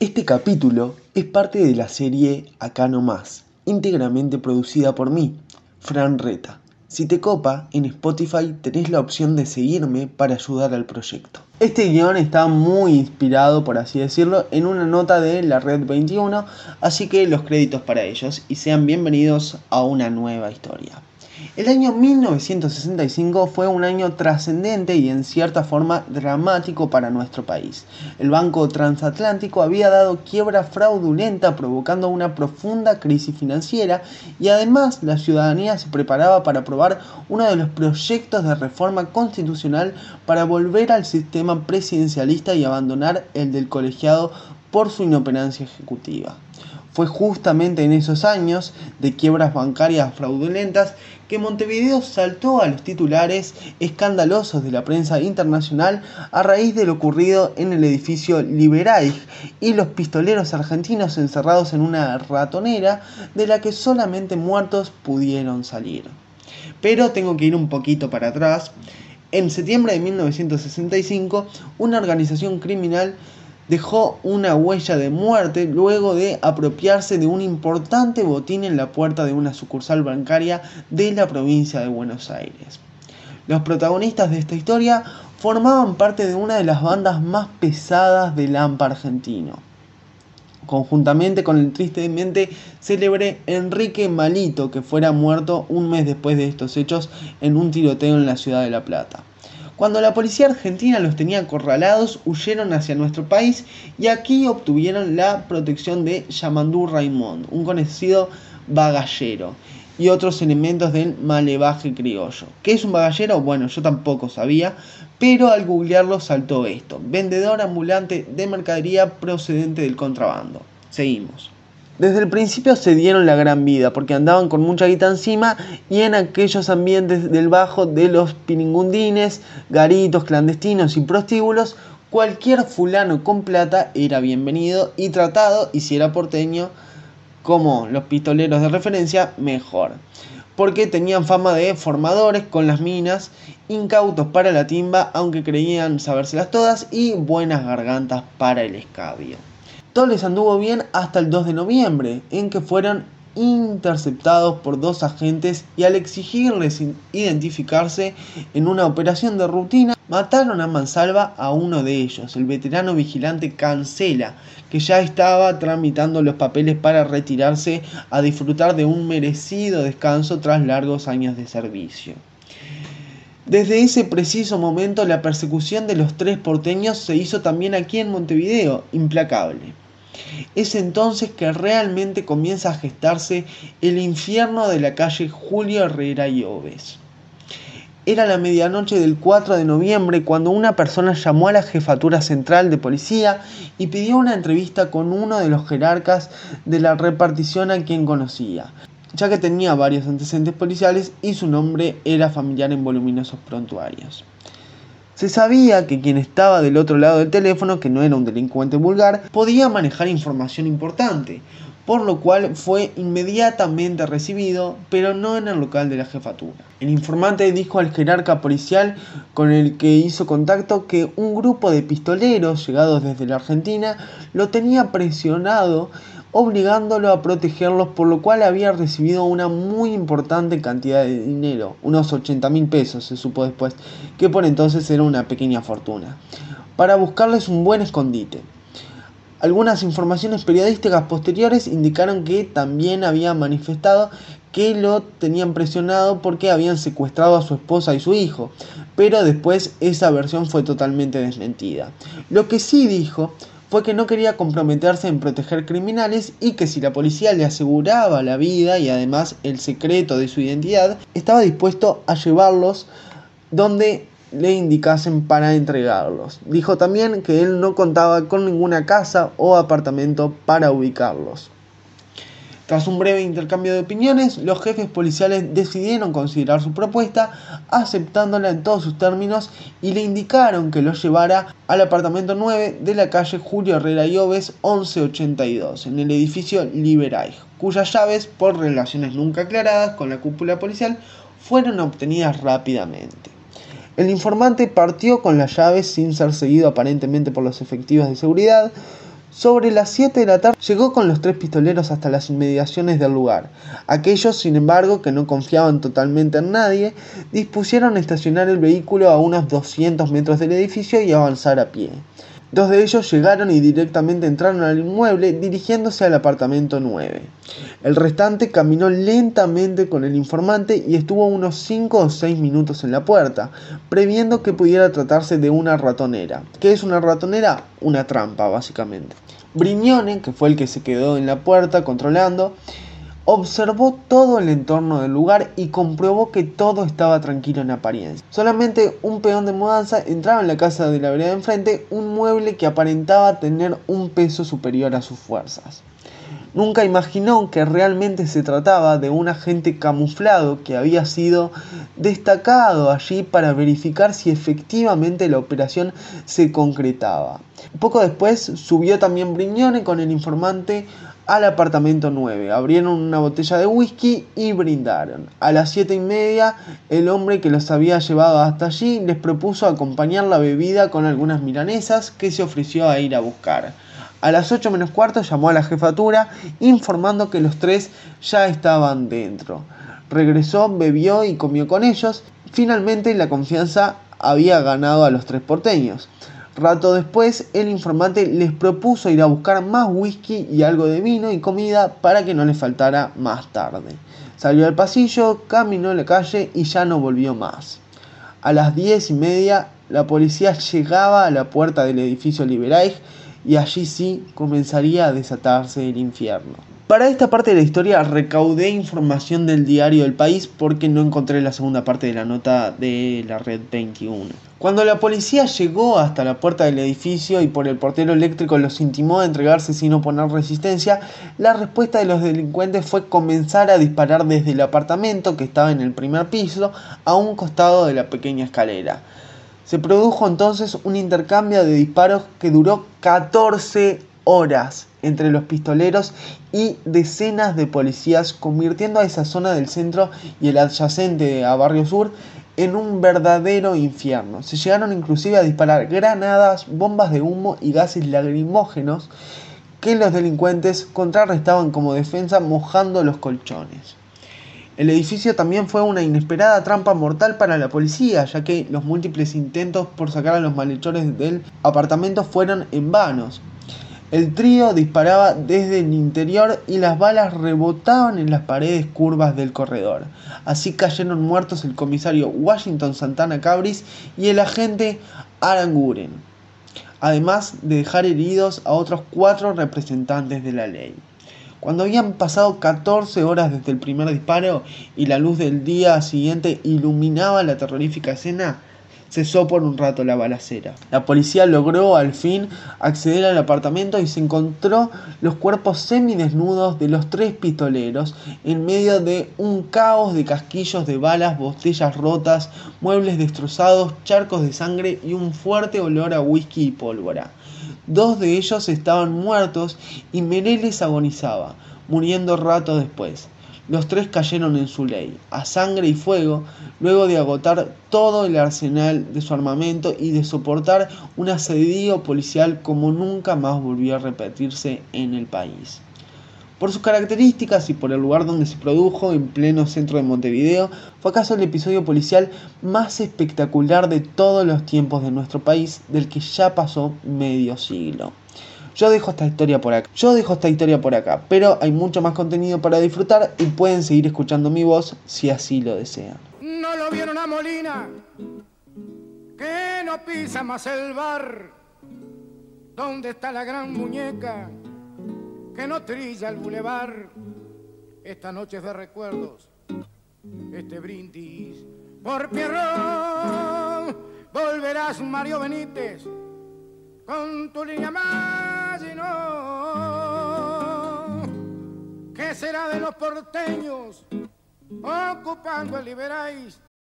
Este capítulo es parte de la serie Acá no más, íntegramente producida por mí, Fran Reta. Si te copa, en Spotify tenés la opción de seguirme para ayudar al proyecto. Este guion está muy inspirado, por así decirlo, en una nota de la Red 21, así que los créditos para ellos y sean bienvenidos a una nueva historia. El año 1965 fue un año trascendente y en cierta forma dramático para nuestro país. El Banco Transatlántico había dado quiebra fraudulenta provocando una profunda crisis financiera y además la ciudadanía se preparaba para aprobar uno de los proyectos de reforma constitucional para volver al sistema presidencialista y abandonar el del colegiado por su inoperancia ejecutiva. Fue justamente en esos años de quiebras bancarias fraudulentas que Montevideo saltó a los titulares escandalosos de la prensa internacional a raíz de lo ocurrido en el edificio Liberaig y los pistoleros argentinos encerrados en una ratonera de la que solamente muertos pudieron salir. Pero tengo que ir un poquito para atrás. En septiembre de 1965, una organización criminal dejó una huella de muerte luego de apropiarse de un importante botín en la puerta de una sucursal bancaria de la provincia de Buenos Aires. Los protagonistas de esta historia formaban parte de una de las bandas más pesadas del AMPA argentino. Conjuntamente con el tristemente célebre Enrique Malito, que fuera muerto un mes después de estos hechos en un tiroteo en la ciudad de La Plata. Cuando la policía argentina los tenía acorralados, huyeron hacia nuestro país y aquí obtuvieron la protección de Yamandú Raimond, un conocido bagallero, y otros elementos del malevaje criollo. ¿Qué es un bagallero? Bueno, yo tampoco sabía, pero al googlearlo saltó esto. Vendedor ambulante de mercadería procedente del contrabando. Seguimos. Desde el principio se dieron la gran vida porque andaban con mucha guita encima y en aquellos ambientes del bajo de los piringundines, garitos clandestinos y prostíbulos, cualquier fulano con plata era bienvenido y tratado y si era porteño como los pistoleros de referencia, mejor. Porque tenían fama de formadores con las minas, incautos para la timba, aunque creían sabérselas todas, y buenas gargantas para el escabio. Todo les anduvo bien hasta el 2 de noviembre, en que fueron interceptados por dos agentes y al exigirles identificarse en una operación de rutina, mataron a mansalva a uno de ellos, el veterano vigilante Cancela, que ya estaba tramitando los papeles para retirarse a disfrutar de un merecido descanso tras largos años de servicio. Desde ese preciso momento la persecución de los tres porteños se hizo también aquí en Montevideo, implacable. Es entonces que realmente comienza a gestarse el infierno de la calle Julio Herrera y Oves. Era la medianoche del 4 de noviembre cuando una persona llamó a la jefatura central de policía y pidió una entrevista con uno de los jerarcas de la repartición a quien conocía ya que tenía varios antecedentes policiales y su nombre era familiar en voluminosos prontuarios. Se sabía que quien estaba del otro lado del teléfono, que no era un delincuente vulgar, podía manejar información importante, por lo cual fue inmediatamente recibido, pero no en el local de la jefatura. El informante dijo al jerarca policial con el que hizo contacto que un grupo de pistoleros llegados desde la Argentina lo tenía presionado obligándolo a protegerlos, por lo cual había recibido una muy importante cantidad de dinero, unos 80 mil pesos se supo después, que por entonces era una pequeña fortuna, para buscarles un buen escondite. Algunas informaciones periodísticas posteriores indicaron que también había manifestado que lo tenían presionado porque habían secuestrado a su esposa y su hijo, pero después esa versión fue totalmente desmentida. Lo que sí dijo fue que no quería comprometerse en proteger criminales y que si la policía le aseguraba la vida y además el secreto de su identidad, estaba dispuesto a llevarlos donde le indicasen para entregarlos. Dijo también que él no contaba con ninguna casa o apartamento para ubicarlos. Tras un breve intercambio de opiniones, los jefes policiales decidieron considerar su propuesta, aceptándola en todos sus términos y le indicaron que los llevara al apartamento 9 de la calle Julio Herrera y Oves 1182, en el edificio Liberay, cuyas llaves, por relaciones nunca aclaradas con la cúpula policial, fueron obtenidas rápidamente. El informante partió con las llaves sin ser seguido aparentemente por los efectivos de seguridad, Sobre las 7 de la tarde llegó con los tres pistoleros hasta las inmediaciones del lugar. Aquellos, sin embargo, que no confiaban totalmente en nadie, dispusieron estacionar el vehículo a unos 200 metros del edificio y avanzar a pie. Dos de ellos llegaron y directamente entraron al inmueble dirigiéndose al apartamento 9. El restante caminó lentamente con el informante y estuvo unos 5 o 6 minutos en la puerta, previendo que pudiera tratarse de una ratonera. ¿Qué es una ratonera? Una trampa, básicamente. Brignone, que fue el que se quedó en la puerta controlando, observó todo el entorno del lugar y comprobó que todo estaba tranquilo en apariencia. Solamente un peón de mudanza entraba en la casa de la vereda de enfrente, un mueble que aparentaba tener un peso superior a sus fuerzas. Nunca imaginó que realmente se trataba de un agente camuflado que había sido destacado allí para verificar si efectivamente la operación se concretaba. Poco después subió también Brignone con el informante al apartamento 9. Abrieron una botella de whisky y brindaron. A las 7 y media, el hombre que los había llevado hasta allí les propuso acompañar la bebida con algunas milanesas que se ofreció a ir a buscar. A las 8 menos cuarto llamó a la jefatura informando que los tres ya estaban dentro. Regresó, bebió y comió con ellos. Finalmente la confianza había ganado a los tres porteños. Rato después, el informante les propuso ir a buscar más whisky y algo de vino y comida para que no les faltara más tarde. Salió al pasillo, caminó la calle y ya no volvió más. A las diez y media, la policía llegaba a la puerta del edificio Liberaj y allí sí comenzaría a desatarse el infierno. Para esta parte de la historia recaudé información del diario El País porque no encontré la segunda parte de la nota de la Red 21. Cuando la policía llegó hasta la puerta del edificio y por el portero eléctrico los intimó a entregarse sin oponer resistencia, la respuesta de los delincuentes fue comenzar a disparar desde el apartamento que estaba en el primer piso a un costado de la pequeña escalera. Se produjo entonces un intercambio de disparos que duró 14 horas entre los pistoleros y decenas de policías, convirtiendo a esa zona del centro y el adyacente a Barrio Sur en un verdadero infierno. Se llegaron inclusive a disparar granadas, bombas de humo y gases lacrimógenos que los delincuentes contrarrestaban como defensa mojando los colchones. El edificio también fue una inesperada trampa mortal para la policía, ya que los múltiples intentos por sacar a los malhechores del apartamento fueron en vanos. El trío disparaba desde el interior y las balas rebotaban en las paredes curvas del corredor. Así cayeron muertos el comisario Washington Santana Cabris y el agente Aranguren, además de dejar heridos a otros cuatro representantes de la ley. Cuando habían pasado 14 horas desde el primer disparo y la luz del día siguiente iluminaba la terrorífica escena, cesó por un rato la balacera. La policía logró al fin acceder al apartamento y se encontró los cuerpos semidesnudos de los tres pistoleros en medio de un caos de casquillos de balas, botellas rotas, muebles destrozados, charcos de sangre y un fuerte olor a whisky y pólvora. Dos de ellos estaban muertos y Mereles agonizaba, muriendo rato después. Los tres cayeron en su ley, a sangre y fuego, luego de agotar todo el arsenal de su armamento y de soportar un asedio policial como nunca más volvió a repetirse en el país. Por sus características y por el lugar donde se produjo, en pleno centro de Montevideo, fue acaso el episodio policial más espectacular de todos los tiempos de nuestro país, del que ya pasó medio siglo. Yo dejo esta historia por acá. Yo dejo esta historia por acá, pero hay mucho más contenido para disfrutar y pueden seguir escuchando mi voz si así lo desean. No lo vieron a Molina, que no pisa más el bar. ¿Dónde está la gran muñeca que no trilla el bulevar? Esta noche de recuerdos, este brindis por Pierrón. Volverás Mario Benítez con tu línea más y no. ¿Qué será de los porteños ocupando el Liberáis?